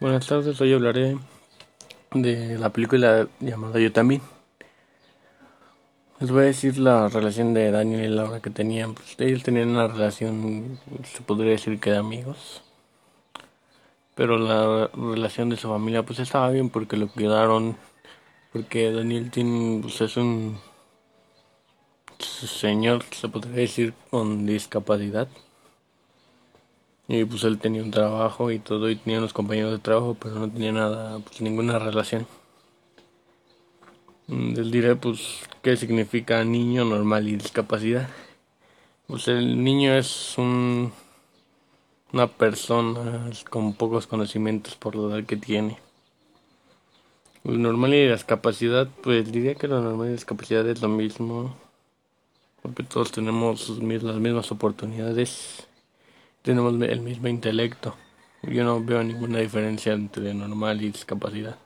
Buenas tardes, hoy hablaré de la película llamada Yo también. Les voy a decir la relación de Daniel y Laura que tenían. Pues, ellos tenían una relación, se podría decir que de amigos. Pero la relación de su familia pues estaba bien porque lo cuidaron. Porque Daniel tiene, pues es un señor, se podría decir, con discapacidad. Y pues él tenía un trabajo y todo, y tenía unos compañeros de trabajo, pero no tenía nada, pues ninguna relación. Mm, les diré pues qué significa niño normal y discapacidad. Pues el niño es un, una persona con pocos conocimientos por la edad que tiene. Lo normal y discapacidad, pues diría que lo normal y discapacidad es lo mismo, porque todos tenemos las mismas oportunidades tenemos el mismo intelecto. Yo no veo ninguna diferencia entre normal y discapacidad.